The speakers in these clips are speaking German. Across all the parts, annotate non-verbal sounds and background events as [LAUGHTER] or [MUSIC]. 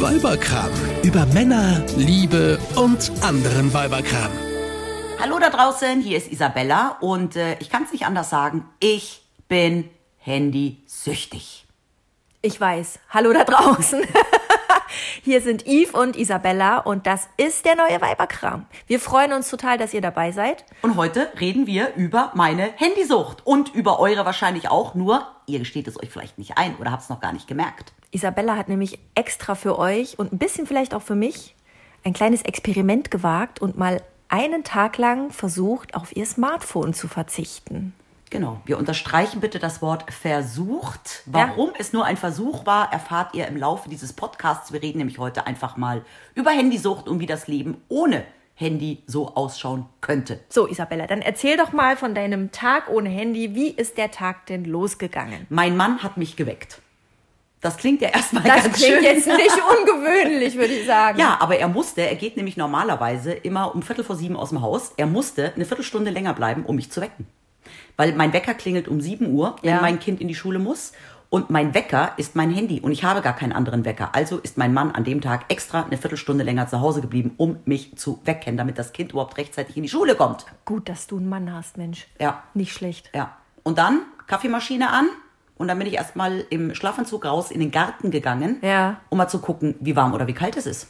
Weiberkram. Über Männer, Liebe und anderen Weiberkram. Hallo da draußen, hier ist Isabella und äh, ich kann es nicht anders sagen, ich bin handysüchtig. Ich weiß. Hallo da draußen. [LAUGHS] Hier sind Yves und Isabella und das ist der neue Weiberkram. Wir freuen uns total, dass ihr dabei seid. Und heute reden wir über meine Handysucht und über eure wahrscheinlich auch, nur ihr gesteht es euch vielleicht nicht ein oder habt es noch gar nicht gemerkt. Isabella hat nämlich extra für euch und ein bisschen vielleicht auch für mich ein kleines Experiment gewagt und mal einen Tag lang versucht, auf ihr Smartphone zu verzichten. Genau. Wir unterstreichen bitte das Wort versucht. Warum es nur ein Versuch war, erfahrt ihr im Laufe dieses Podcasts. Wir reden nämlich heute einfach mal über Handysucht und wie das Leben ohne Handy so ausschauen könnte. So, Isabella, dann erzähl doch mal von deinem Tag ohne Handy. Wie ist der Tag denn losgegangen? Mein Mann hat mich geweckt. Das klingt ja erstmal Das ganz klingt schön. jetzt nicht [LAUGHS] ungewöhnlich, würde ich sagen. Ja, aber er musste, er geht nämlich normalerweise immer um Viertel vor sieben aus dem Haus. Er musste eine Viertelstunde länger bleiben, um mich zu wecken. Weil mein Wecker klingelt um sieben Uhr, wenn Ja. mein Kind in die Schule muss. Und mein Wecker ist mein Handy und ich habe gar keinen anderen Wecker. Also ist mein Mann an dem Tag extra eine Viertelstunde länger zu Hause geblieben, um mich zu wecken, damit das Kind überhaupt rechtzeitig in die Schule kommt. Gut, dass du einen Mann hast, Mensch. Ja. Nicht schlecht. Ja. Und dann Kaffeemaschine an und dann bin ich erstmal im Schlafanzug raus in den Garten gegangen, Ja. um mal zu gucken, wie warm oder wie kalt es ist.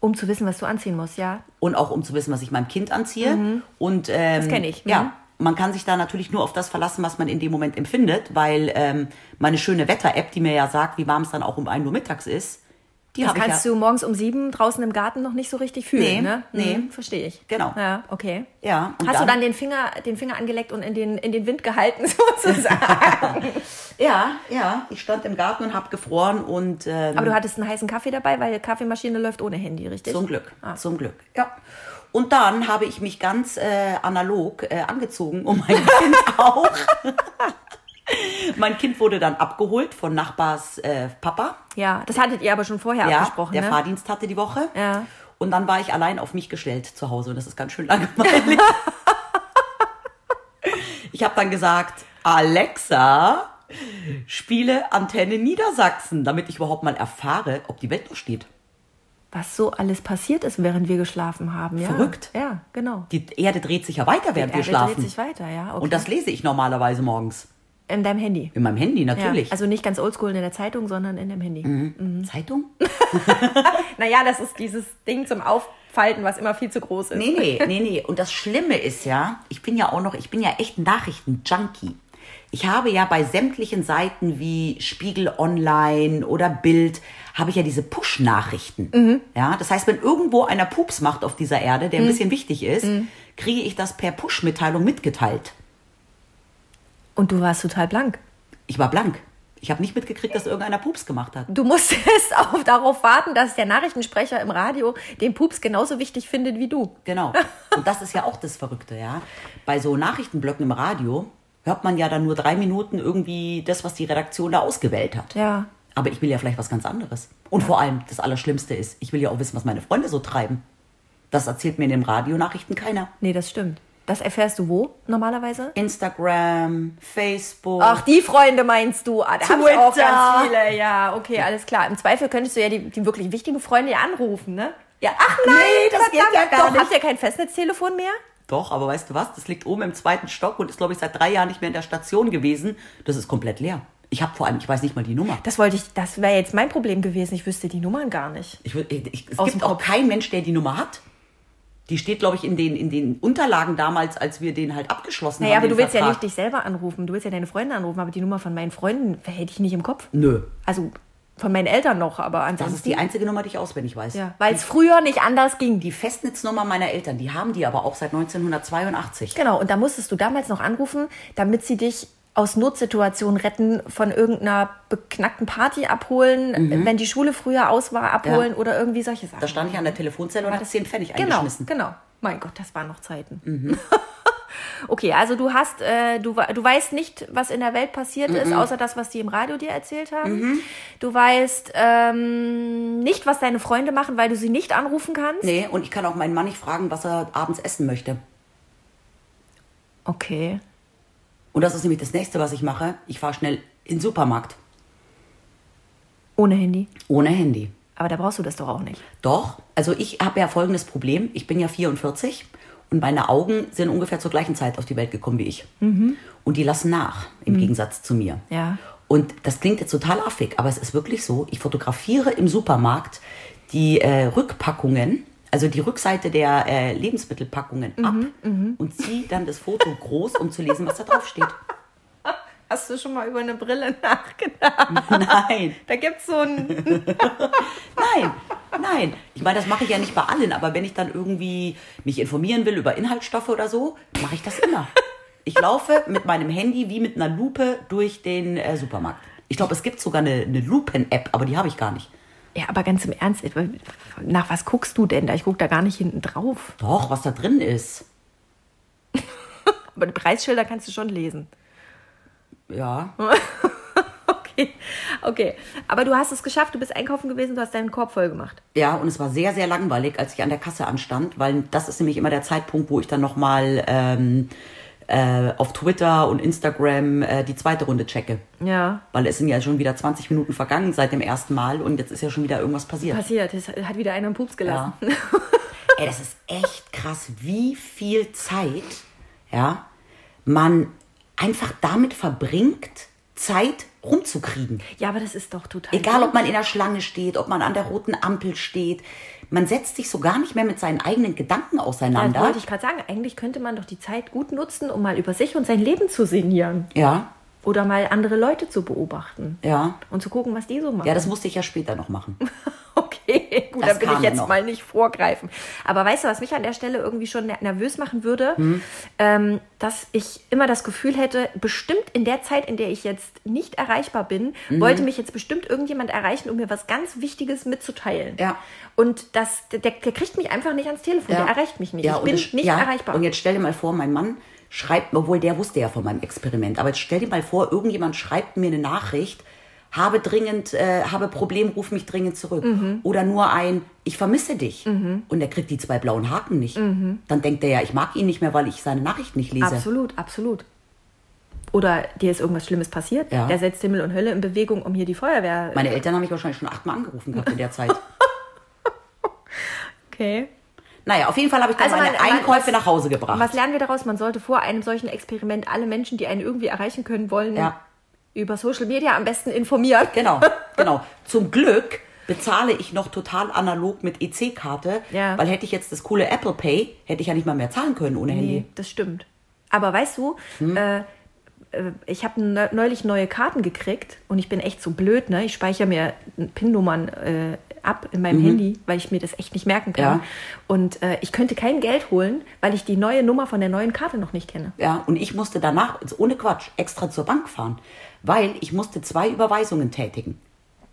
Um zu wissen, was du anziehen musst, ja? und auch um zu wissen, was ich meinem Kind anziehe. Und ähm, Das kenn ich. Mhm. Ja, man kann sich da natürlich nur auf das verlassen, was man in dem Moment empfindet, weil ähm, meine schöne Wetter-App, die mir ja sagt, wie warm es dann auch um 1 Uhr mittags ist, die Das kannst ja. du morgens um sieben draußen im Garten noch nicht so richtig fühlen, Nee, ne? nee. Mhm, verstehe ich. Genau. Ja, okay. Ja, Hast du dann- dann den Finger, den Finger angeleckt und in den, in den Wind gehalten, [LAUGHS] sozusagen? [LAUGHS] Ja, ja, ich stand im Garten und habe gefroren und ähm, Aber du hattest einen heißen Kaffee dabei, weil die Kaffeemaschine läuft ohne Handy, richtig? Zum Glück, Ah. zum Glück. Ja. Und dann habe ich mich ganz äh, analog äh, angezogen, um mein Kind [LAUGHS] auch. mein Kind wurde dann abgeholt von Nachbars äh, Papa. Ja, das hattet ihr aber schon vorher Ja, abgesprochen, der ne? Fahrdienst hatte die Woche. Ja. Und dann war ich allein auf mich gestellt zu Hause und das ist ganz schön langweilig. [LAUGHS] ich habe dann gesagt, Alexa, spiele Antenne Niedersachsen, damit ich überhaupt mal erfahre, ob die Welt noch steht. Was so alles passiert ist, während wir geschlafen haben, ja. Verrückt. Ja, genau. Die Erde dreht sich ja weiter, während Die wir Erde schlafen. dreht sich weiter, ja. Okay. Und das lese ich normalerweise morgens. in deinem Handy. In meinem Handy natürlich. Ja, also nicht ganz oldschool in der Zeitung, sondern in deinem Handy. Mhm. Zeitung? [LAUGHS] Naja, das ist dieses Ding zum Aufalten, was immer viel zu groß ist. Nee, nee, [LAUGHS] nee, nee. Und das Schlimme ist ja, ich bin ja auch noch, ich bin ja echt Nachrichten-Junkie. Ich habe ja bei sämtlichen Seiten wie Spiegel Online oder Bild, habe ich ja diese Push-Nachrichten. Ja, das heißt, wenn irgendwo einer Pups macht auf dieser Erde, der ein bisschen wichtig ist, kriege ich das per Push-Mitteilung mitgeteilt. Und du warst total blank. Ich war blank. Ich habe nicht mitgekriegt, dass irgendeiner Pups gemacht hat. Du musstest [LAUGHS] auch darauf warten, dass der Nachrichtensprecher im Radio den Pups genauso wichtig findet wie du. Genau. Und das ist ja auch das Verrückte, ja. Bei so Nachrichtenblöcken im Radio hört man ja dann nur drei Minuten irgendwie das, was die Redaktion da ausgewählt hat. Ja. Aber ich will ja vielleicht was ganz anderes. Und vor allem, das Allerschlimmste ist, ich will ja auch wissen, was meine Freunde so treiben. Das erzählt mir in den Radionachrichten keiner. Nee, das stimmt. Das erfährst du wo normalerweise? Instagram, Facebook. Ach, die Freunde meinst du? Ah, da hab ich auch ganz viele. Ja, okay, alles klar. Im Zweifel könntest du ja die, die wirklich wichtigen Freunde ja anrufen, ne? Ja, ach nein, Nee, das geht ja gar doch, nicht. Habt ihr kein Festnetztelefon mehr? Doch, aber weißt du was? Das liegt oben im zweiten Stock und ist, glaube ich, seit drei Jahren nicht mehr in der Station gewesen. Das ist komplett leer. Ich habe vor allem, ich weiß nicht mal die Nummer. Das wollte ich, das wäre jetzt mein Problem gewesen. Ich wüsste die Nummern gar nicht. Ich, ich, es Aus gibt auch keinen Mensch, der die Nummer hat. Die steht, glaube ich, in den, in den Unterlagen damals, als wir den halt abgeschlossen Naja, haben. aber du willst ja nicht dich selber anrufen. Du willst ja deine Freunde anrufen, aber die Nummer von meinen Freunden hätte ich nicht im Kopf. Nö. Also von meinen Eltern noch, aber Das ansonsten. ist die einzige Nummer, die ich auswendig weiß. ja, weil es früher nicht anders ging. Die Festnetznummer meiner Eltern, die haben die aber auch seit 1982. Genau, und da musstest du damals noch anrufen, damit sie dich aus Notsituationen retten, von irgendeiner beknackten Party abholen, wenn die Schule früher aus war, abholen Ja. oder irgendwie solche Sachen. Da stand ich an der Telefonzelle und habe 10 Pfennig genau, eingeschmissen. genau. Mein Gott, das waren noch Zeiten. Mhm. [LAUGHS] okay, also du hast, äh, du, du weißt nicht, was in der Welt passiert Mhm. ist, außer das, was die im Radio dir erzählt haben. Du weißt ähm, nicht, was deine Freunde machen, weil du sie nicht anrufen kannst. Nee, und ich kann auch meinen Mann nicht fragen, was er abends essen möchte. Okay. Und das ist nämlich das nächste, was ich mache. Ich fahre schnell in den Supermarkt. Ohne Handy. Ohne Handy. Aber da brauchst du das doch auch nicht. Doch, also ich habe ja folgendes Problem. Ich bin ja 44 und meine Augen sind ungefähr zur gleichen Zeit auf die Welt gekommen wie ich. Und die lassen nach, im Gegensatz zu mir. Ja. Und das klingt jetzt total affig, aber es ist wirklich so. Ich fotografiere im Supermarkt die äh, Rückpackungen, also die Rückseite der äh, Lebensmittelpackungen ab und ziehe dann das Foto groß, um zu lesen, was da drauf steht. [LAUGHS] Hast du schon mal über eine Brille nachgedacht? [LAUGHS] Nein, Da gibt's so ein. [LAUGHS] nein, nein. Ich meine, das mache ich ja nicht bei allen, aber wenn ich dann irgendwie mich informieren will über Inhaltsstoffe oder so, mache ich das immer. Ich laufe mit meinem Handy wie mit einer Lupe durch den äh, Supermarkt. Ich glaube, es gibt sogar eine, eine Lupen-App, aber die habe ich gar nicht. Ja, aber ganz im Ernst, nach was guckst du denn da? Ich guck da gar nicht hinten drauf. Doch, was da drin ist. [LAUGHS] Aber die Preisschilder kannst du schon lesen. Ja. [LAUGHS] Okay, okay. Aber du hast es geschafft, du bist einkaufen gewesen, du hast deinen Korb voll gemacht. Ja, und es war sehr, sehr langweilig, als ich an der Kasse anstand, weil das ist nämlich immer der Zeitpunkt, wo ich dann nochmal ähm, äh, auf Twitter und Instagram äh, die zweite Runde checke. Ja. Weil es sind ja schon wieder 20 Minuten vergangen seit dem ersten Mal und jetzt ist ja schon wieder irgendwas passiert. Passiert, es hat wieder einer einen Pups gelassen. [LAUGHS] Ey, das ist echt krass, wie viel Zeit, ja, man einfach damit verbringt, Zeit rumzukriegen. Ja, aber das ist doch total. Egal, ob man in der Schlange steht, ob man an der roten Ampel steht. Man setzt sich so gar nicht mehr mit seinen eigenen Gedanken auseinander. wollte ich gerade sagen. Eigentlich könnte man doch die Zeit gut nutzen, um mal über sich und sein Leben zu sinnieren. Ja, Oder mal andere Leute zu beobachten. ja. Und zu gucken, was die so machen. Ja, das musste ich ja später noch machen. [LAUGHS] Okay, [LAUGHS] gut, Das dann will ich ja jetzt noch. mal nicht vorgreifen. Aber weißt du, was mich an der Stelle irgendwie schon ner- nervös machen würde? Hm. Ähm, dass ich immer das Gefühl hätte, bestimmt in der Zeit, in der ich jetzt nicht erreichbar bin, Mhm. wollte mich jetzt bestimmt irgendjemand erreichen, um mir was ganz Wichtiges mitzuteilen. Ja. Und das, der, der kriegt mich einfach nicht ans Telefon, der erreicht mich nicht. Ja, ich bin es- nicht ja, erreichbar. Und jetzt stell dir mal vor, mein Mann schreibt, obwohl der wusste ja von meinem Experiment, aber jetzt stell dir mal vor, irgendjemand schreibt mir eine Nachricht, habe dringend, äh, habe Problem, ruf mich dringend zurück. Mhm. Oder nur ein, ich vermisse dich. Und er kriegt die zwei blauen Haken nicht. Dann denkt er ja, ich mag ihn nicht mehr, weil ich seine Nachricht nicht lese. Absolut, absolut. Oder dir ist irgendwas Schlimmes passiert. Ja. Der setzt Himmel und Hölle in Bewegung, um hier die Feuerwehr. Meine Eltern haben mich wahrscheinlich schon achtmal angerufen gehabt in der Zeit. [LAUGHS] okay. Naja, auf jeden Fall habe ich dann Also meine man- Einkäufe was- nach Hause gebracht. Was lernen wir daraus? Man sollte vor einem solchen Experiment alle Menschen, die einen irgendwie erreichen können wollen, Ja. Über Social Media am besten informieren. Genau, [LAUGHS] genau. Zum Glück bezahle ich noch total analog mit EC-Karte, Ja. weil hätte ich jetzt das coole Apple Pay, hätte ich ja nicht mal mehr zahlen können ohne Handy. Nee, das stimmt. Aber weißt du, Hm? äh, äh, ich habe ne- neulich neue Karten gekriegt und ich bin echt so blöd, ne? Ich speichere mir PIN-Nummern äh, ab in meinem Handy, weil ich mir das echt nicht merken kann. Mhm. Ja. Und äh, ich könnte kein Geld holen, weil ich die neue Nummer von der neuen Karte noch nicht kenne. Ja, und ich musste danach, also ohne Quatsch, extra zur Bank fahren, weil ich musste zwei Überweisungen tätigen.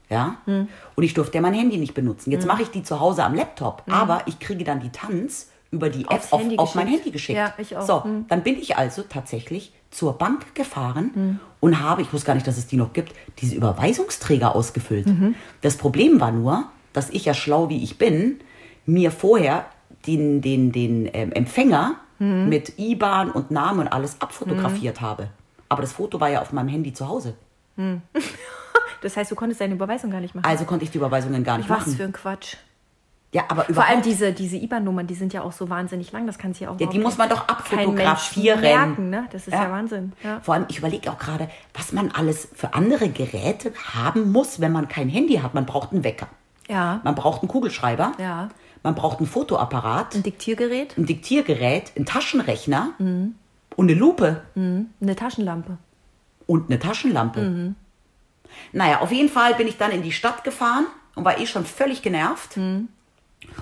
Ja? Hm. Und ich durfte ja mein Handy nicht benutzen. Jetzt mache ich die zu Hause am Laptop, aber ich kriege dann die Tanz über die App Hm. Auf, auf mein. Handy geschickt. Ja, ich auch. So, Hm. dann bin ich also tatsächlich zur Bank gefahren Hm. und habe, ich wusste gar nicht, dass es die noch gibt, diese Überweisungsträger ausgefüllt. Mhm. Das Problem war nur, dass ich ja schlau wie ich bin, mir vorher den, den, den ähm, Empfänger Mhm. mit IBAN und Namen und alles abfotografiert habe. Aber das Foto war ja auf meinem Handy zu Hause. [LAUGHS] Das heißt, du konntest deine Überweisung gar nicht machen. Also konnte ich die Überweisungen gar nicht Was machen. für ein Quatsch. ja, aber Vor allem diese, diese IBAN-Nummern, die sind ja auch so wahnsinnig lang, das kann sich ja auch Ja, die muss man doch abfotografieren. merken, ne? Das ist ja, Wahnsinn. Ja. Vor allem, ich überlege auch gerade, was man alles für andere Geräte haben muss, wenn man kein Handy hat. Man braucht einen Wecker. Ja. Man braucht einen Kugelschreiber. Ja. Man braucht einen Fotoapparat, Ein Diktiergerät, ein Diktiergerät, einen Taschenrechner Mhm. Und eine Lupe eine Taschenlampe. und eine Taschenlampe. Mhm. Naja, auf jeden Fall bin ich dann in die Stadt gefahren und war eh schon völlig genervt. Mhm.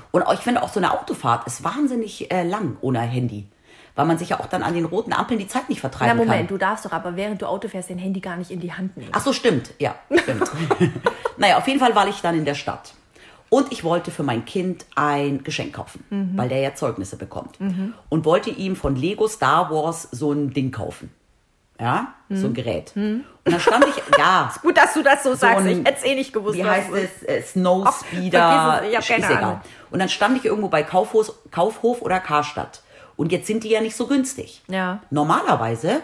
Und ich finde auch so eine Autofahrt ist wahnsinnig äh, lang ohne Handy. Weil man sich ja auch dann an den roten Ampeln die Zeit nicht Na vertreiben Moment, kann. du darfst doch aber während du Auto fährst dein Handy gar nicht in die Hand nehmen. Ach so, stimmt. Ja, stimmt. [LAUGHS] naja, auf jeden Fall war ich dann in der Stadt. Und ich wollte für mein Kind ein Geschenk kaufen, weil der ja Zeugnisse bekommt. Und wollte ihm von Lego Star Wars so ein Ding kaufen. Ja, so ein Gerät. Und dann stand ich, ja, [LAUGHS] Gut, dass du das so sagst. ein- ich hätte es eh nicht gewusst. wie heißt ist. es? Äh, Snow Speeder. es, ich keine ist. Ahnung. Und dann stand ich irgendwo bei Kaufhof, Kaufhof oder Karstadt. Und jetzt sind die ja nicht so günstig. Ja. Normalerweise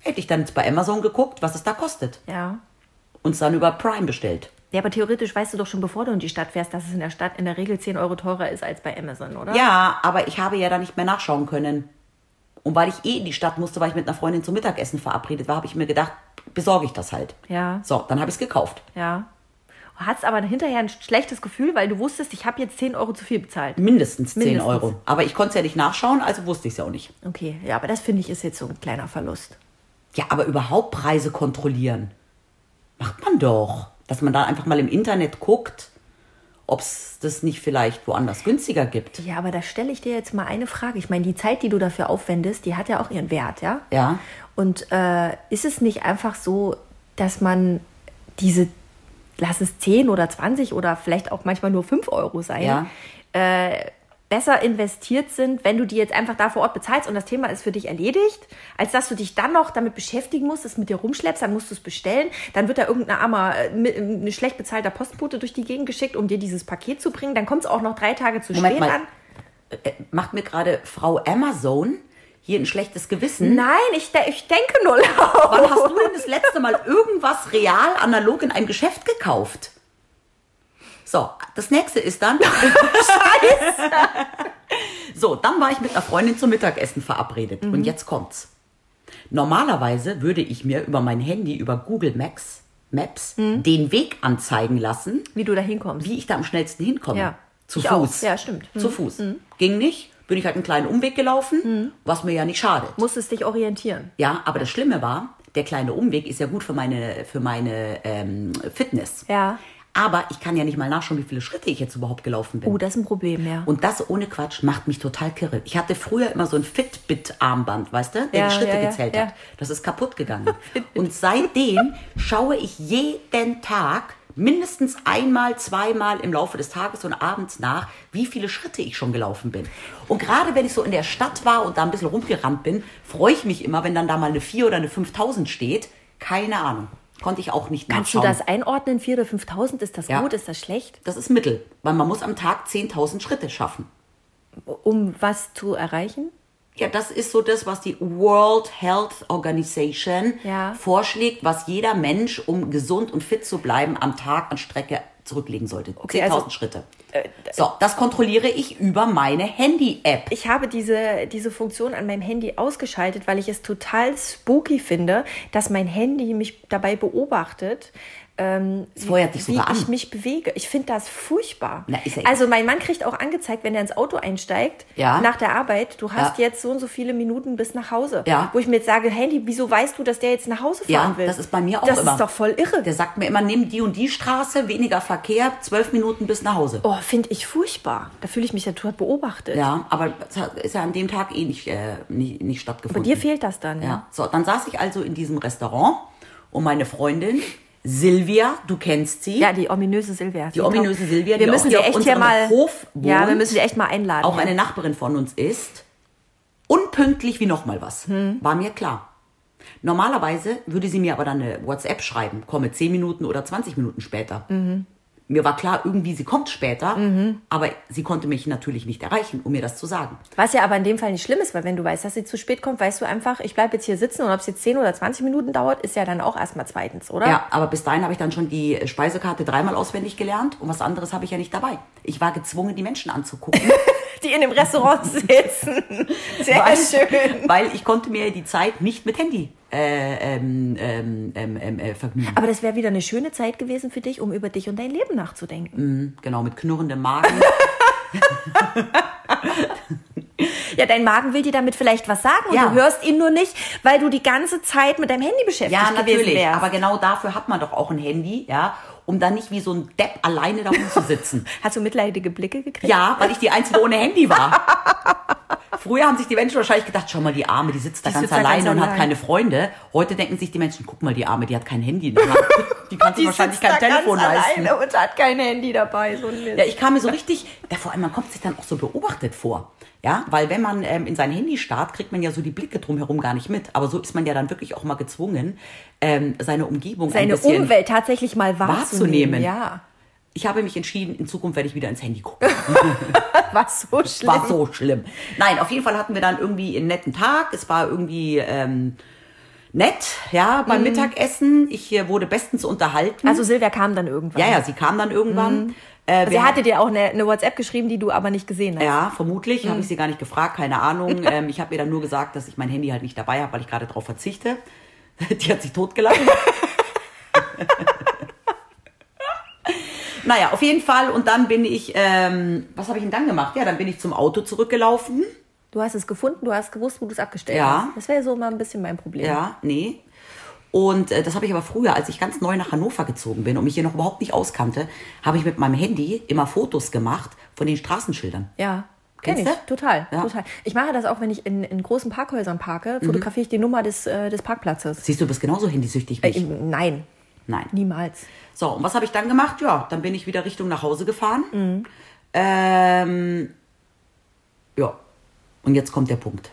hätte ich dann bei Amazon geguckt, was es da kostet. Ja. Und es dann über Prime bestellt. Ja, aber theoretisch weißt du doch schon, bevor du in die Stadt fährst, dass es in der Stadt in der Regel 10 Euro teurer ist als bei Amazon, oder? Ja, aber ich habe ja da nicht mehr nachschauen können. Und weil ich eh in die Stadt musste, weil ich mit einer Freundin zum Mittagessen verabredet war, habe ich mir gedacht, besorge ich das halt. Ja. So, dann habe ich es gekauft. Ja. Du hattest aber hinterher ein schlechtes Gefühl, weil du wusstest, ich habe jetzt 10 Euro zu viel bezahlt. Mindestens 10 Mindestens. Euro. Aber ich konnte es ja nicht nachschauen, also wusste ich es ja auch nicht. Okay, ja, aber das finde ich ist jetzt so ein kleiner Verlust. Ja, aber überhaupt Preise kontrollieren. Macht man doch. Dass man da einfach mal im Internet guckt, ob es das nicht vielleicht woanders günstiger gibt. Ja, aber da stelle ich dir jetzt mal eine Frage. Ich meine, die Zeit, die du dafür aufwendest, die hat ja auch ihren Wert, ja? Ja. Und äh, ist es nicht einfach so, dass man diese, lass es 10 oder 20 oder vielleicht auch manchmal nur 5 Euro sein, Ja. äh, besser investiert sind, wenn du die jetzt einfach da vor Ort bezahlst und das Thema ist für dich erledigt, als dass du dich dann noch damit beschäftigen musst, es mit dir rumschleppst, dann musst du es bestellen, dann wird da irgendein armer, äh, mi- ein schlecht bezahlter Postbote durch die Gegend geschickt, um dir dieses Paket zu bringen, dann kommt es auch noch drei Tage zu Moment spät mal. an. Äh, Macht mir gerade Frau Amazon hier ein schlechtes Gewissen. Nein, ich, de ich denke nur laut. Wann hast du denn das letzte Mal irgendwas real analog in einem Geschäft gekauft? So, das nächste ist dann. [LAUGHS] so, dann war ich mit einer Freundin zum Mittagessen verabredet. Und jetzt kommt's. Normalerweise würde ich mir über mein Handy, über Google Maps, Maps den Weg anzeigen lassen, Wie du da hinkommst. wie ich da am schnellsten hinkomme. Ja. Zu Ich auch. Fuß. Ja, stimmt. Mhm. Zu Fuß. Ging nicht. Bin ich halt einen kleinen Umweg gelaufen, was mir ja nicht schadet. Musstest dich orientieren. Ja, aber das Schlimme war, der kleine Umweg ist ja gut für meine, für meine ähm, Fitness. Ja. Aber ich kann ja nicht mal nachschauen, wie viele Schritte ich jetzt überhaupt gelaufen bin. Oh, das ist ein Problem, ja. Und das ohne Quatsch macht mich total kirre. Ich hatte früher immer so ein Fitbit-Armband, weißt du, der Ja, die Schritte ja, ja, gezählt hat. Das ist kaputt gegangen. [LAUGHS] Und seitdem schaue ich jeden Tag mindestens einmal, zweimal im Laufe des Tages und abends nach, wie viele Schritte ich schon gelaufen bin. Und gerade wenn ich so in der Stadt war und da ein bisschen rumgerannt bin, freue ich mich immer, wenn dann da mal eine 4 oder eine 5000 steht. Keine Ahnung. Konnte ich auch nicht Kannst du nachschauen. das einordnen? 4.000 oder 5.000? Ist das Ja. gut? Ist das schlecht? Das ist Mittel, weil man muss am Tag 10.000 Schritte schaffen. Um was zu erreichen? Ja, das ist so das, was die World Health Organization Ja. vorschlägt, was jeder Mensch, um gesund und fit zu bleiben, am Tag an Strecke zurücklegen sollte. 10.000 Okay, also- Schritte. So, das kontrolliere ich über meine Handy-App. Ich habe diese, diese Funktion an meinem Handy ausgeschaltet, weil ich es total spooky finde, dass mein Handy mich dabei beobachtet. Ähm, wie sogar ich an. mich bewege. Ich finde das furchtbar. Na, ja also mein Mann kriegt auch angezeigt, wenn er ins Auto einsteigt, Ja. nach der Arbeit, du hast Ja. jetzt so und so viele Minuten bis nach Hause. Ja. Wo ich mir jetzt sage, Handy, wieso weißt du, dass der jetzt nach Hause fahren will? das ist bei mir auch das immer. ist doch voll irre. Der sagt mir immer, nimm die und die Straße, weniger Verkehr, zwölf Minuten bis nach Hause. Oh, finde ich furchtbar. Da fühle ich mich ja total beobachtet. Ja, aber das ist ja an dem Tag eh nicht, äh, nicht, nicht stattgefunden. Bei dir fehlt das dann, ja? Ja, so, dann saß ich also in diesem Restaurant und meine Freundin Silvia, du kennst sie, Ja, die ominöse Silvia. Die ominöse Silvia, wir die auch müssen sie auf echt hier unserem mal. Hof ja, wir wohnt. müssen sie echt mal einladen. auch hier. eine Nachbarin von uns ist, unpünktlich wie noch mal was. Hm. War mir klar. Normalerweise würde sie mir aber dann eine WhatsApp schreiben, komme 10 Minuten oder 20 Minuten später. Mhm. Mir war klar, irgendwie sie kommt später, aber sie konnte mich natürlich nicht erreichen, um mir das zu sagen. Was ja aber in dem Fall nicht schlimm ist, weil wenn du weißt, dass sie zu spät kommt, weißt du einfach, ich bleibe jetzt hier sitzen und ob es jetzt 10 oder 20 Minuten dauert, ist ja dann auch erstmal zweitens, oder? Ja, aber bis dahin habe ich dann schon die Speisekarte dreimal auswendig gelernt und was anderes habe ich ja nicht dabei. Ich war gezwungen, die Menschen anzugucken. [LAUGHS] Die in dem Restaurant [LAUGHS] sitzen. Sehr weil, schön. Weil ich konnte mir die Zeit nicht mit Handy äh, ähm, ähm, ähm, ähm, äh, vergnügen. Aber das wäre wieder eine schöne Zeit gewesen für dich, um über dich und dein Leben nachzudenken. Genau, mit knurrendem Magen. [LAUGHS] Ja, dein Magen will dir damit vielleicht was sagen und Ja. du hörst ihn nur nicht, weil du die ganze Zeit mit deinem Handy beschäftigt ja, gewesen natürlich. Aber genau dafür hat man doch auch ein Handy, ja, um dann nicht wie so ein Depp alleine da rumzusitzen. [LAUGHS] Hast du mitleidige Blicke gekriegt? ja, weil ich die Einzige ohne Handy war. [LAUGHS] Früher haben sich die Menschen wahrscheinlich gedacht, schau mal, die Arme, die sitzt da Die ganz sitzt da alleine ganz und hat keine Freunde. Heute denken sich die Menschen, guck mal, die Arme, die hat kein Handy in der Hand. Die kann [LAUGHS] sich wahrscheinlich sitzt kein da Telefon ganz leisten. alleine und hat kein Handy dabei. So. Ja, ich kam mir so richtig, ja, vor allem, man kommt sich dann auch so beobachtet vor. Ja, weil wenn man ähm, in sein Handy starrt, kriegt man ja so die Blicke drumherum gar nicht mit. Aber so ist man ja dann wirklich auch mal gezwungen, ähm, seine Umgebung ein Seine Umwelt tatsächlich mal wahrzunehmen. wahrzunehmen. Ja. Ich habe mich entschieden, in Zukunft werde ich wieder ins Handy gucken. [LAUGHS] Was so schlimm. War so schlimm. Nein, auf jeden Fall hatten wir dann irgendwie einen netten Tag. Es war irgendwie, ähm, nett, ja, beim Mittagessen. Ich äh, wurde bestens unterhalten. Also Silvia kam dann irgendwann. ja, ja, sie kam dann irgendwann. Äh, Sie wir hatte dir auch eine, eine WhatsApp geschrieben, die du aber nicht gesehen hast. Ja, vermutlich. Habe ich sie gar nicht gefragt, keine Ahnung. [LAUGHS] ähm, ich habe ihr dann nur gesagt, dass ich mein Handy halt nicht dabei habe, weil ich gerade darauf verzichte. [LAUGHS] Die hat sich totgelacht. Naja, auf jeden Fall. Und dann bin ich, ähm, was habe ich denn dann gemacht? Ja, dann bin ich zum Auto zurückgelaufen. Du hast es gefunden, du hast gewusst, wo du es abgestellt Ja. hast. Das wäre so mal ein bisschen mein Problem. Ja, nee. Und äh, das habe ich aber früher, als ich ganz neu nach Hannover gezogen bin und mich hier noch überhaupt nicht auskannte, habe ich mit meinem Handy immer Fotos gemacht von den Straßenschildern. Ja. Kenn Kennst ich, du? total, Ja. total. Ich mache das auch, wenn ich in, in großen Parkhäusern parke, fotografiere ich die Nummer des, äh, des Parkplatzes. Siehst du, du bist genauso handysüchtig wie Äh, ich. nein, Nein. niemals. So, und was habe ich dann gemacht? Ja, dann bin ich wieder Richtung nach Hause gefahren. Mhm. Ähm, ja, und jetzt kommt der Punkt.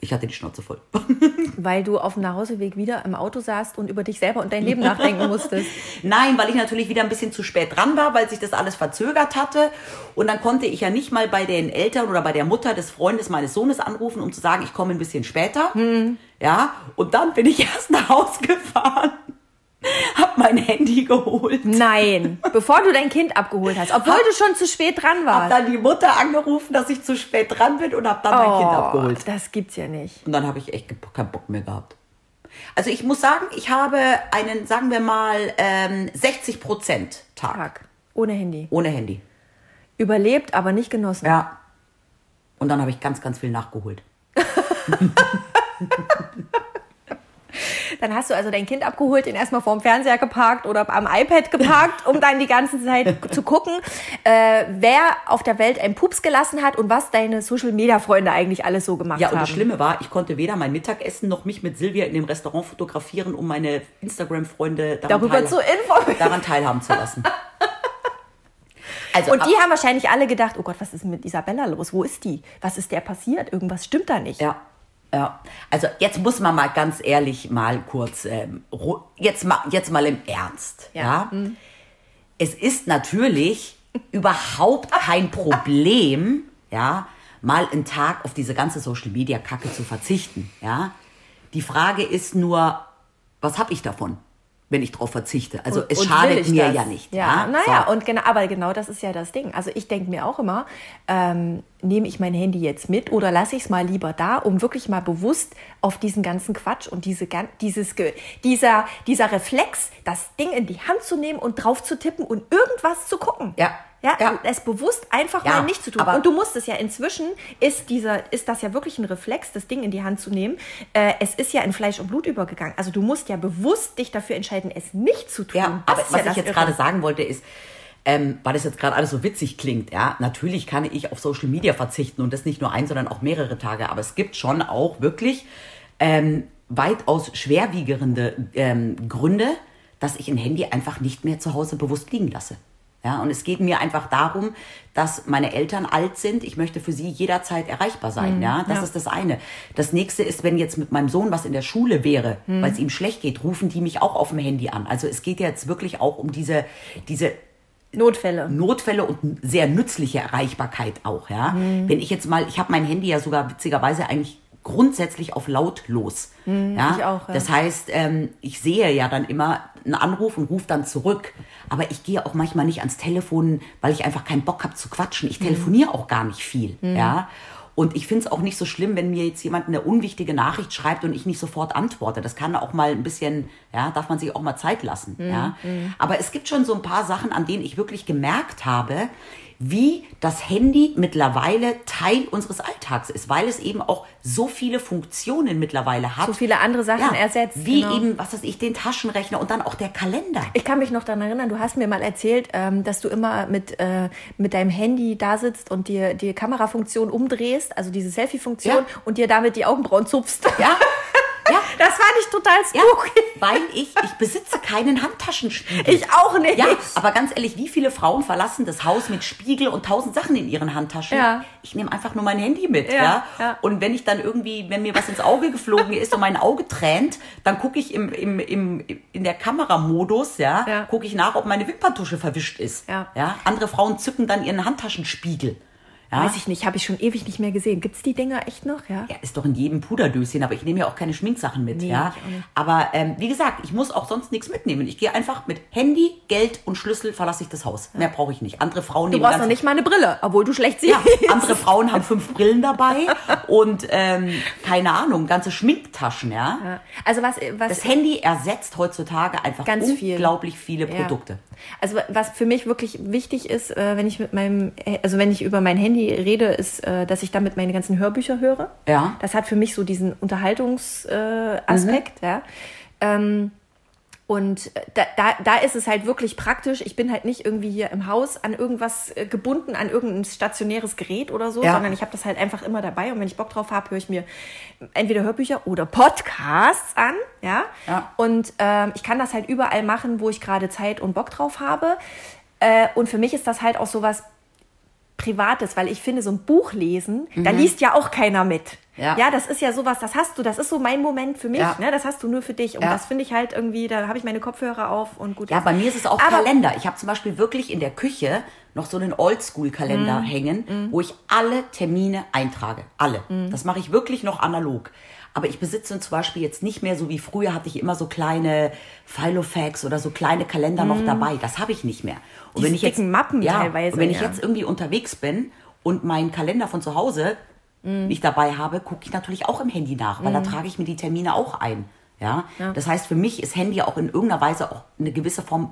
Ich hatte die Schnauze voll. [LAUGHS] Weil du auf dem Nachhauseweg wieder im Auto saßt und über dich selber und dein Leben nachdenken [LAUGHS] musstest. Nein, weil ich natürlich wieder ein bisschen zu spät dran war, weil sich das alles verzögert hatte. Und dann konnte ich ja nicht mal bei den Eltern oder bei der Mutter des Freundes meines Sohnes anrufen, um zu sagen, ich komme ein bisschen später. Ja, und dann bin ich [LAUGHS] erst nach Hause gefahren, [LAUGHS] hab mein Handy geholt. Nein, bevor du dein Kind abgeholt hast, obwohl du schon zu spät dran Hab warst. dann die Mutter angerufen, dass ich zu spät dran bin und hab dann mein Kind abgeholt. Oh, Das gibt's ja nicht. Und dann habe ich echt keinen Bock mehr gehabt. Also ich muss sagen, ich habe einen, sagen wir mal, ähm, 60 Prozent Tag Tag. Ohne Handy. ohne Handy. Überlebt, aber nicht genossen. Ja. Und dann habe ich ganz, ganz viel nachgeholt. [LAUGHS] Dann hast du also dein Kind abgeholt, ihn erstmal vorm Fernseher geparkt oder am iPad geparkt, um dann die ganze Zeit zu gucken, äh, wer auf der Welt einen Pups gelassen hat und was deine Social-Media-Freunde eigentlich alles so gemacht Ja, und haben. das Schlimme war, ich konnte weder mein Mittagessen noch mich mit Silvia in dem Restaurant fotografieren, um meine Instagram-Freunde daran, Darüber teil- zu daran teilhaben zu lassen. [LAUGHS] Also Und die haben wahrscheinlich alle gedacht, oh Gott, was ist mit Isabella los? Wo ist die? Was ist der passiert? Irgendwas stimmt da nicht. Ja, ja. Also jetzt muss man mal ganz ehrlich mal kurz, ähm, jetzt, mal, jetzt mal im Ernst. Ja. Ja. Es ist natürlich [LAUGHS] überhaupt kein Problem, ja, mal einen Tag auf diese ganze Social Media Kacke zu verzichten. Ja. Die Frage ist nur, was habe ich davon, wenn ich darauf verzichte? Also es Und will schadet mir das? ja nicht. Ja, naja, So. und genau, aber genau das ist ja das Ding. Also ich denke mir auch immer, ähm, nehme ich mein Handy jetzt mit oder lasse ich es mal lieber da, um wirklich mal bewusst auf diesen ganzen Quatsch und diese, dieses, dieser, dieser Reflex, das Ding in die Hand zu nehmen und drauf zu tippen und irgendwas zu gucken. Ja. Ja, Ja. es bewusst einfach Ja, mal nicht zu tun. und du musst es ja inzwischen, ist, dieser, ist das ja wirklich ein Reflex, das Ding in die Hand zu nehmen. Äh, es ist ja in Fleisch und Blut übergegangen. Also du musst ja bewusst dich dafür entscheiden, es nicht zu tun. Ja, aber was ich jetzt gerade sagen wollte ist, ähm, weil das jetzt gerade alles so witzig klingt, ja, natürlich kann ich auf Social Media verzichten und das nicht nur ein, sondern auch mehrere Tage, aber es gibt schon auch wirklich ähm, weitaus schwerwiegende ähm, Gründe, dass ich ein Handy einfach nicht mehr zu Hause bewusst liegen lasse. Ja, und es geht mir einfach darum, dass meine Eltern alt sind. Ich möchte für sie jederzeit erreichbar sein. ja, das ja. ist das eine. Das nächste ist, wenn jetzt mit meinem Sohn was in der Schule wäre, weil es ihm schlecht geht, rufen die mich auch auf dem Handy an. Also es geht jetzt wirklich auch um diese, diese Notfälle. Notfälle und sehr nützliche Erreichbarkeit auch, ja. Wenn ich jetzt mal, ich habe mein Handy ja sogar witzigerweise eigentlich grundsätzlich auf lautlos. ja? ich auch, ja. Das heißt, ähm, ich sehe ja dann immer einen Anruf und rufe dann zurück. Aber ich gehe auch manchmal nicht ans Telefon, weil ich einfach keinen Bock habe zu quatschen. Ich telefoniere auch gar nicht viel. Ja. Und ich finde es auch nicht so schlimm, wenn mir jetzt jemand eine unwichtige Nachricht schreibt und ich nicht sofort antworte. Das kann auch mal ein bisschen, ja, darf man sich auch mal Zeit lassen. Ja. Aber es gibt schon so ein paar Sachen, an denen ich wirklich gemerkt habe, wie das Handy mittlerweile Teil unseres Alltags ist, weil es eben auch so viele Funktionen mittlerweile hat. So viele andere Sachen ersetzt, Wie genau. eben, was weiß ich, den Taschenrechner und dann auch der Kalender. Ich kann mich noch daran erinnern, du hast mir mal erzählt, ähm, dass du immer mit, äh, mit deinem Handy da sitzt und dir die Kamerafunktion umdrehst, also diese Selfie-Funktion, Ja. und dir damit die Augenbrauen zupfst. Ja, [LAUGHS] ja, Das fand ich total ja, spooky. weil ich, ich besitze keinen Handtaschenspiegel. Ich auch nicht. Ja, aber ganz ehrlich, wie viele Frauen verlassen das Haus mit Spiegel und tausend Sachen in ihren Handtaschen? Ja. Ich nehme einfach nur mein Handy mit, Ja, ja, ja. Und wenn ich dann irgendwie, wenn mir was ins Auge geflogen ist und mein Auge tränt, dann gucke ich im, im, im, in der Kameramodus, ja, Ja. gucke ich nach, ob meine Wimperntusche verwischt ist. Ja. ja. Andere Frauen zücken dann ihren Handtaschenspiegel. Ja? Weiß ich nicht, habe ich schon ewig nicht mehr gesehen. Gibt's die Dinger echt noch? Ja. Ja, ist doch in jedem Puderdöschen, aber ich nehme ja auch keine Schminksachen mit. Nee, ja? Aber ähm, wie gesagt, ich muss auch sonst nichts mitnehmen. Ich gehe einfach mit Handy, Geld und Schlüssel verlasse ich das Haus. Mehr brauche ich nicht. Andere Frauen Du brauchst noch nicht mal eine Brille, obwohl du schlecht siehst. ja, andere Frauen haben fünf Brillen dabei [LAUGHS] und ähm, keine Ahnung, ganze Schminktaschen, ja. Ja. Also was, was Das Handy ersetzt heutzutage einfach Ganz viel. unglaublich viele Ja. Produkte. Also was für mich wirklich wichtig ist, äh, wenn ich mit meinem, also wenn ich über mein Handy rede, ist, äh, dass ich damit meine ganzen Hörbücher höre. Ja. Das hat für mich so diesen Unterhaltungsaspekt, äh, Aspekt, ja. Ähm, und äh, da, da, da ist es halt wirklich praktisch. Ich bin halt nicht irgendwie hier im Haus an irgendwas gebunden, an irgendein stationäres Gerät oder so, Ja. sondern ich habe das halt einfach immer dabei. Und wenn ich Bock drauf habe, höre ich mir entweder Hörbücher oder Podcasts an. Ja. Ja. Und ähm, ich kann das halt überall machen, wo ich gerade Zeit und Bock drauf habe. Äh, und für mich ist das halt auch sowas Privates, weil ich finde, so ein Buch lesen, da liest ja auch keiner mit. Mhm. Ja. ja, das ist ja sowas, das hast du, das ist so mein Moment für mich, Ja. ne? das hast du nur für dich. Und Ja. das finde ich halt irgendwie, da habe ich meine Kopfhörer auf und gut. Ja, bei mir ist es auch Aber- Kalender. Ich habe zum Beispiel wirklich in der Küche noch so einen Mhm. Oldschool-Kalender hängen, wo ich alle Termine eintrage. Alle. Mhm. Das mache ich wirklich noch analog. Aber ich besitze zum Beispiel jetzt nicht mehr so wie früher hatte ich immer so kleine Filofax oder so kleine Kalender noch dabei. Das habe ich nicht mehr. Und Mhm. Wenn ich jetzt dicken Mappen ja, teilweise, Und wenn ich ja. jetzt irgendwie unterwegs bin und meinen Kalender von zu Hause Mhm. nicht dabei habe, gucke ich natürlich auch im Handy nach, weil da trage ich mir die Termine auch ein. Ja? Das heißt, für mich ist Handy auch in irgendeiner Weise auch eine gewisse Form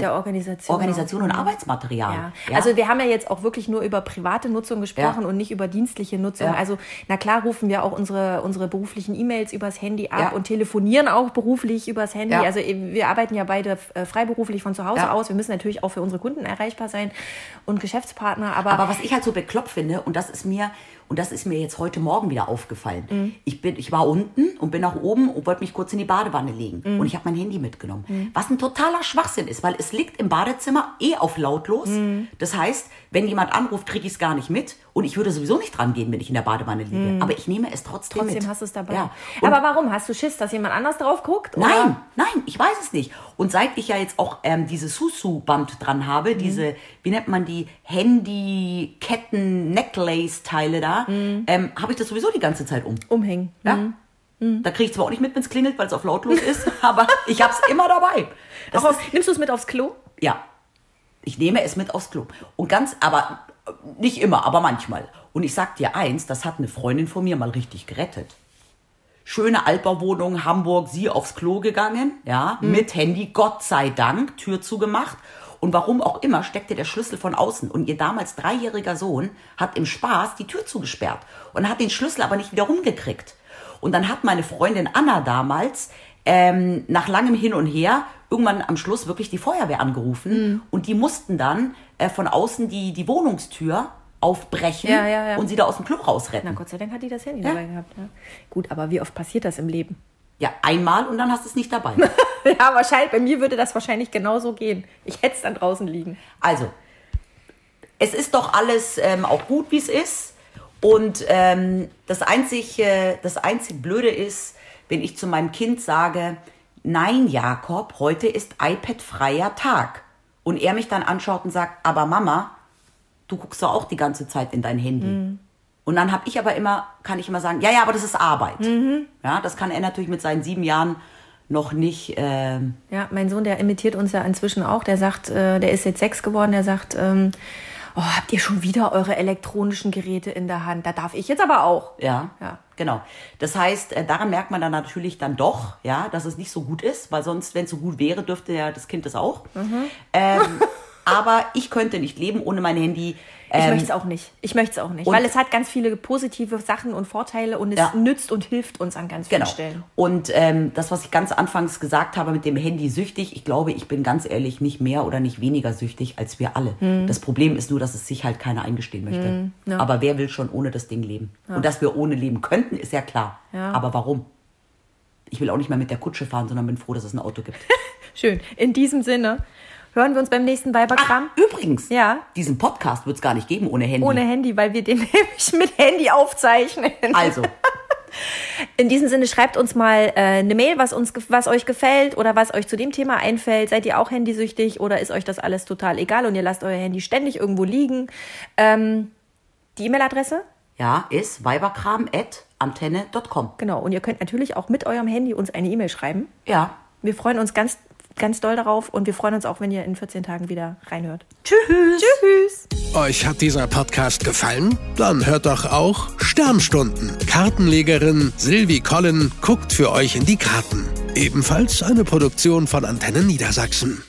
Der Organisation Organisation und. Arbeitsmaterial. Ja. Ja? Also wir haben ja jetzt auch wirklich nur über private Nutzung gesprochen und nicht über dienstliche Nutzung. Also na klar rufen wir auch unsere, unsere beruflichen E-Mails übers Handy ab und telefonieren auch beruflich übers Handy. Also eben, wir arbeiten ja beide äh, freiberuflich von zu Hause aus. Wir müssen natürlich auch für unsere Kunden erreichbar sein und Geschäftspartner. Aber, Aber was ich halt so bekloppt finde, und das ist mir, und das ist mir jetzt heute Morgen wieder aufgefallen. Mhm. Ich, bin, ich war unten und bin nach oben und wollte mich kurz in die Badewanne legen. Mhm. Und ich habe mein Handy mitgenommen. Was ein totaler Schwachsinn ist, weil es liegt im Badezimmer eh auf lautlos. Mhm. Das heißt, wenn jemand anruft, kriege ich es gar nicht mit. Und ich würde sowieso nicht dran gehen, wenn ich in der Badewanne liege. Aber ich nehme es trotzdem, Mhm. trotzdem mit. hast du es dabei. Ja. Aber warum? Hast du Schiss, dass jemand anders drauf guckt? Nein, Oder? nein, ich weiß es nicht. Und seit ich ja jetzt auch ähm, diese Susu-Band dran Mhm. habe, diese, wie nennt man die, Handy-Ketten-Necklace-Teile da, Mhm. ähm, habe ich das sowieso die ganze Zeit um. Umhängen. Ja? Mhm. Da kriege ich zwar auch nicht mit, wenn es klingelt, weil es auf lautlos [LAUGHS] ist, aber ich habe es immer dabei. Das Auch auf, nimmst du es mit aufs Klo? ja, ich nehme es mit aufs Klo. Und ganz, aber nicht immer, aber manchmal. Und ich sag dir eins, das hat eine Freundin von mir mal richtig gerettet. Schöne Altbauwohnung, Hamburg, sie aufs Klo gegangen, ja, mit Handy, Gott sei Dank, Tür zugemacht. Und warum auch immer steckte der Schlüssel von außen. Und ihr damals dreijähriger Sohn hat im Spaß die Tür zugesperrt und hat den Schlüssel aber nicht wieder rumgekriegt. Und dann hat meine Freundin Anna damals ähm, nach langem Hin und Her irgendwann am Schluss wirklich die Feuerwehr angerufen und die mussten dann äh, von außen die, die Wohnungstür aufbrechen Ja, ja, ja. und sie da aus dem Klo rausretten. Na Gott sei Dank hat die das Handy dabei gehabt. Ja. Gut, aber wie oft passiert das im Leben? Ja, einmal und dann hast du es nicht dabei. [LAUGHS] ja, wahrscheinlich, bei mir würde das wahrscheinlich genauso gehen. Ich hätte es dann draußen liegen. Also, es ist doch alles ähm, auch gut, wie es ist. Und ähm, das, einzig, äh, das einzig Blöde ist, wenn ich zu meinem Kind sage, nein, Jakob, heute ist iPad-freier Tag. Und er mich dann anschaut und sagt, aber Mama, du guckst doch auch die ganze Zeit in dein Handy. Und dann habe ich aber immer, kann ich immer sagen, ja, ja, aber das ist Arbeit. Ja, das kann er natürlich mit seinen sieben Jahren noch nicht. ähm, Ja, mein Sohn, der imitiert uns ja inzwischen auch. Der sagt, äh, der ist jetzt sechs geworden, der sagt, ähm, oh, habt ihr schon wieder eure elektronischen Geräte in der Hand? Da darf ich jetzt aber auch. Ja, Ja. genau. Das heißt, äh, daran merkt man dann natürlich dann doch, ja, dass es nicht so gut ist, weil sonst, wenn es so gut wäre, dürfte ja das Kind das auch. Mhm. Ähm, [LAUGHS] aber ich könnte nicht leben ohne mein Handy. Ich Ähm, möchte es auch nicht. Ich möchte es auch nicht. Weil es hat ganz viele positive Sachen und Vorteile und es Ja. nützt und hilft uns an ganz vielen Genau. Stellen. Und ähm, das, was ich ganz anfangs gesagt habe mit dem Handy süchtig, ich glaube, ich bin ganz ehrlich nicht mehr oder nicht weniger süchtig als wir alle. Hm. Das Problem ist nur, dass es sich halt keiner eingestehen möchte. ja. Aber wer will schon ohne das Ding leben? Und dass wir ohne leben könnten, ist ja klar. Ja. Aber warum? Ich will auch nicht mehr mit der Kutsche fahren, sondern bin froh, dass es ein Auto gibt. [LAUGHS] Schön. In diesem Sinne hören wir uns beim nächsten Weiberkram. Übrigens, Ja. diesen Podcast wird es gar nicht geben ohne Handy. Ohne Handy, weil wir den [LAUGHS] nämlich mit Handy aufzeichnen. Also, [LAUGHS] In diesem Sinne schreibt uns mal äh, eine Mail, was uns was euch gefällt oder was euch zu dem Thema einfällt. Seid ihr auch handysüchtig oder ist euch das alles total egal und ihr lasst euer Handy ständig irgendwo liegen? Ähm, Die E-Mail-Adresse? Ja, ist weiberkram.antenne.com. Genau. Und ihr könnt natürlich auch mit eurem Handy uns eine E-Mail schreiben. Ja. Wir freuen uns ganz, ganz doll darauf und wir freuen uns auch, wenn ihr in 14 Tagen wieder reinhört. Tschüss. Tschüss. Euch hat dieser Podcast gefallen? Dann hört doch auch Sternstunden. Kartenlegerin Silvi Collin guckt für euch in die Karten. Ebenfalls eine Produktion von Antennen Niedersachsen.